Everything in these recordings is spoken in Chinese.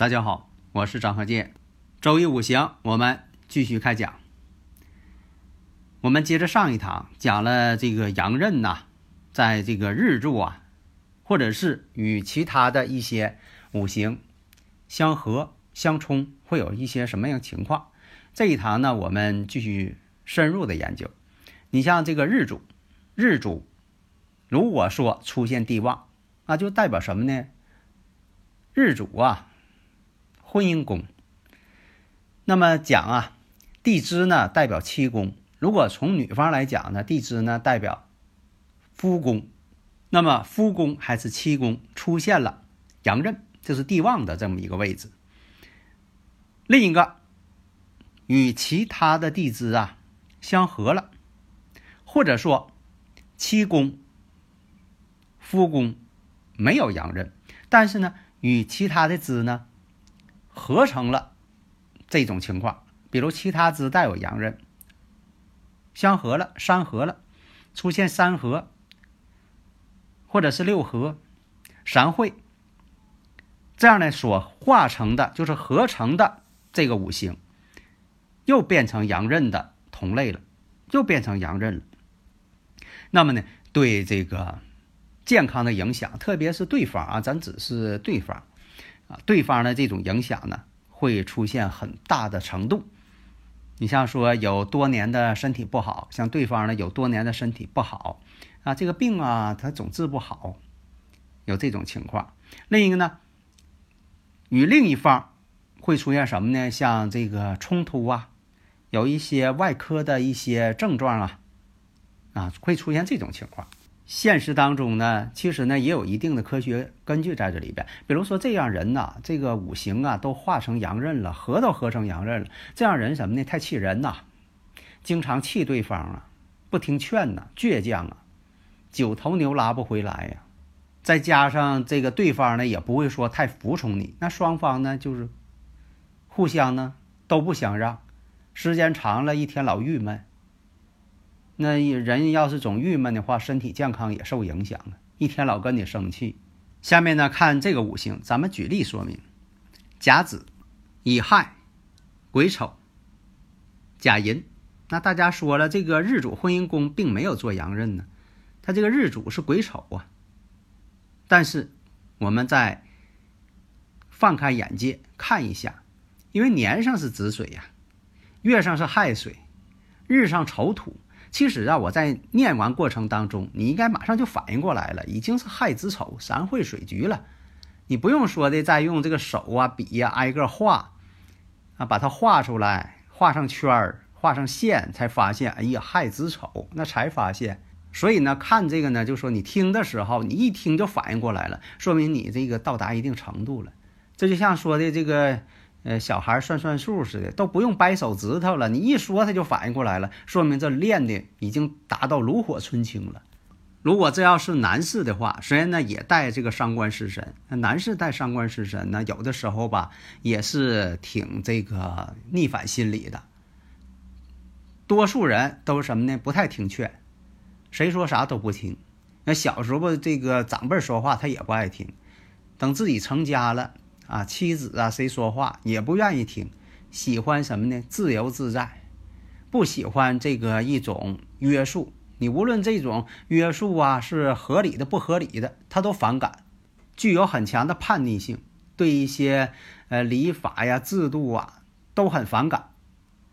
大家好，我是张和建。周易五行，我们继续开讲。我们接着上一堂讲了这个阳刃呐，在这个日柱啊，或者是与其他的一些五行相合相冲，会有一些什么样情况？这一堂呢，我们继续深入的研究。你像这个日主，日主如果说出现地旺，那就代表什么呢？日主啊。婚姻宫，那么讲啊，地支呢代表七宫。如果从女方来讲呢，地支呢代表夫宫。那么夫宫还是七宫出现了阳刃，这是地旺的这么一个位置。另一个与其他的地支啊相合了，或者说七宫、夫宫没有阳刃，但是呢与其他的支呢。合成了这种情况，比如其他支带有阳刃，相合了、三合了，出现三合，或者是六合、三会，这样呢所化成的就是合成的这个五行，又变成阳刃的同类了，又变成阳刃了。那么呢，对这个健康的影响，特别是对方啊，咱只是对方。啊，对方的这种影响呢，会出现很大的程度。你像说有多年的身体不好，像对方呢有多年的身体不好，啊，这个病啊他总治不好，有这种情况。另一个呢，与另一方会出现什么呢？像这个冲突啊，有一些外科的一些症状啊，啊，会出现这种情况。现实当中呢，其实呢也有一定的科学根据在这里边。比如说这样人呐，这个五行啊都化成阳刃了，合都合成阳刃了，这样人什么呢？太气人呐，经常气对方啊，不听劝呐，倔强啊，九头牛拉不回来呀。再加上这个对方呢也不会说太服从你，那双方呢就是互相呢都不想让，时间长了一天老郁闷。那人要是总郁闷的话，身体健康也受影响啊！一天老跟你生气。下面呢，看这个五行，咱们举例说明：甲子、乙亥、癸丑、甲寅。那大家说了，这个日主婚姻宫并没有做阳刃呢，他这个日主是癸丑啊。但是我们再放开眼界看一下，因为年上是子水呀，月上是亥水，日上丑土。其实啊，我在念完过程当中，你应该马上就反应过来了，已经是亥子丑三会水局了。你不用说的，再用这个手啊、笔呀挨个画啊，把它画出来，画上圈儿，画上线，才发现，哎呀，亥子丑，那才发现。所以呢，看这个呢，就说你听的时候，你一听就反应过来了，说明你这个到达一定程度了。这就像说的这个。呃，小孩算算数似的，都不用掰手指头了，你一说他就反应过来了，说明这练的已经达到炉火纯青了。如果这要是男士的话，虽然呢也带这个伤官食神，男士带伤官食神呢，有的时候吧也是挺这个逆反心理的。多数人都是什么呢？不太听劝，谁说啥都不听。那小时候这个长辈说话他也不爱听，等自己成家了。啊，妻子啊，谁说话也不愿意听，喜欢什么呢？自由自在，不喜欢这个一种约束。你无论这种约束啊是合理的不合理的，他都反感，具有很强的叛逆性，对一些呃礼法呀、制度啊都很反感。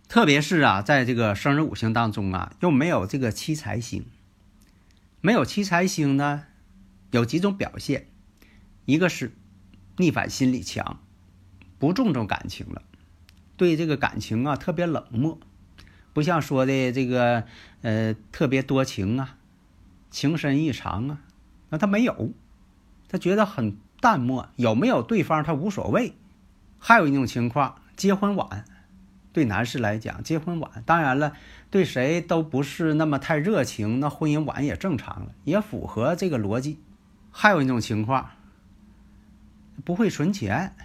特别是啊，在这个生日五行当中啊，又没有这个七财星，没有七财星呢，有几种表现，一个是。逆反心理强，不注重感情了，对这个感情啊特别冷漠，不像说的这个呃特别多情啊，情深意长啊，那他没有，他觉得很淡漠，有没有对方他无所谓。还有一种情况，结婚晚，对男士来讲结婚晚，当然了，对谁都不是那么太热情，那婚姻晚也正常了，也符合这个逻辑。还有一种情况，不会存钱。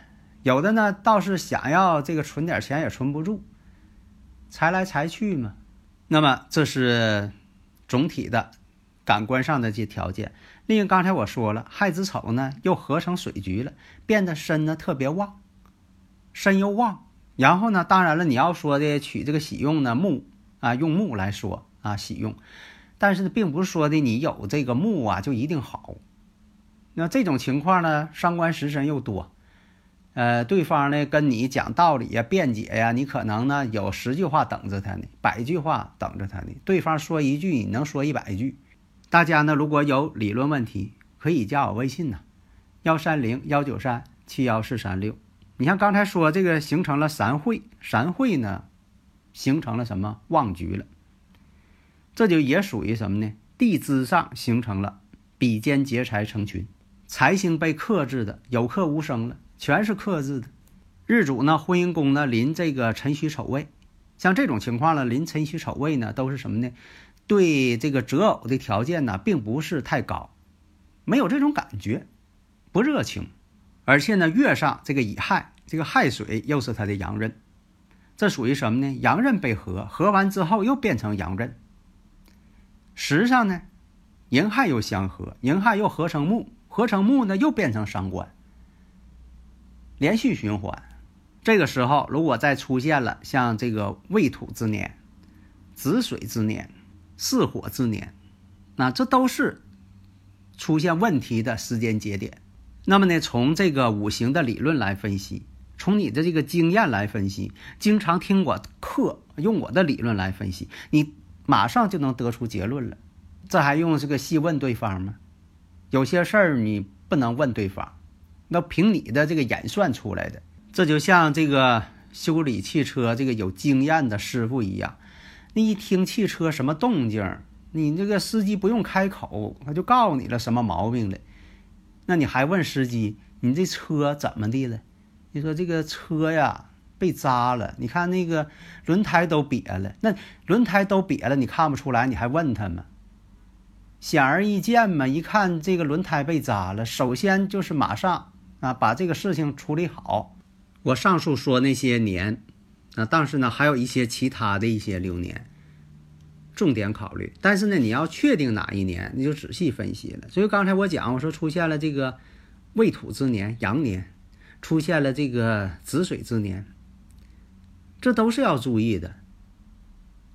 有的呢，倒是想要这个存点钱也存不住，财来财去嘛。那么这是总体的感官上的这条件。另外，刚才我说了，亥子丑呢又合成水局了，变得身呢特别旺，身又旺。然后呢，当然了，你要说的取这个喜用呢木啊，用木来说啊喜用，但是，并不是说的你有这个木啊就一定好。那这种情况呢，伤官食神又多。呃，对方呢跟你讲道理呀、辩解呀，你可能呢有十句话等着他呢，百句话等着他呢。对方说一句，你能说一百句。大家呢如果有理论问题，可以加我微信呢，幺三零幺九三七幺四三六。你像刚才说这个形成了三会，三会呢形成了什么旺局了？这就也属于什么呢？地支上形成了比肩劫财成群，财星被克制的有克无生了。全是克制的，日主呢，婚姻宫呢临这个辰戌丑未，像这种情况呢，临辰戌丑未呢，都是什么呢？对这个择偶的条件呢，并不是太高，没有这种感觉，不热情，而且呢，月上这个乙亥，这个亥水又是他的阳刃，这属于什么呢？阳刃被合，合完之后又变成阳刃。时上呢，寅亥又相合，寅亥又合成木，合成木呢又变成伤官。连续循环，这个时候如果再出现了像这个未土之年、子水之年、巳火之年，那这都是出现问题的时间节点。那么呢，从这个五行的理论来分析，从你的这个经验来分析，经常听我课，用我的理论来分析，你马上就能得出结论了。这还用这个细问对方吗？有些事儿你不能问对方。那凭你的这个演算出来的，这就像这个修理汽车这个有经验的师傅一样，你一听汽车什么动静，你这个司机不用开口，他就告诉你了什么毛病了。那你还问司机，你这车怎么的了？你说这个车呀被扎了，你看那个轮胎都瘪了，那轮胎都瘪了，你看不出来，你还问他吗？显而易见嘛，一看这个轮胎被扎了，首先就是马上。啊，把这个事情处理好。我上述说那些年，啊，但是呢，还有一些其他的一些流年，重点考虑。但是呢，你要确定哪一年，你就仔细分析了。所以刚才我讲，我说出现了这个未土之年、阳年，出现了这个子水之年，这都是要注意的。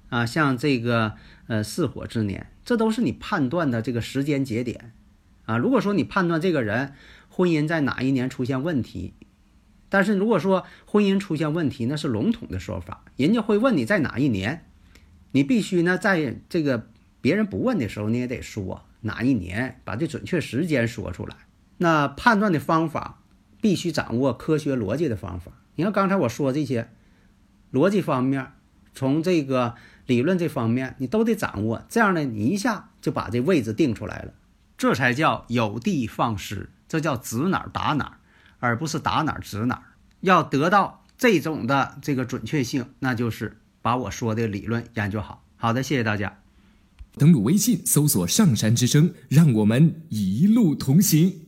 啊，像这个呃巳火之年，这都是你判断的这个时间节点。啊，如果说你判断这个人，婚姻在哪一年出现问题？但是如果说婚姻出现问题，那是笼统的说法，人家会问你在哪一年，你必须呢在这个别人不问的时候，你也得说哪一年，把这准确时间说出来。那判断的方法必须掌握科学逻辑的方法。你看刚才我说这些逻辑方面，从这个理论这方面，你都得掌握，这样呢，你一下就把这位置定出来了，这才叫有的放矢。这叫指哪儿打哪儿，而不是打哪儿指哪儿。要得到这种的这个准确性，那就是把我说的理论研究好。好的，谢谢大家。登录微信，搜索“上山之声”，让我们一路同行。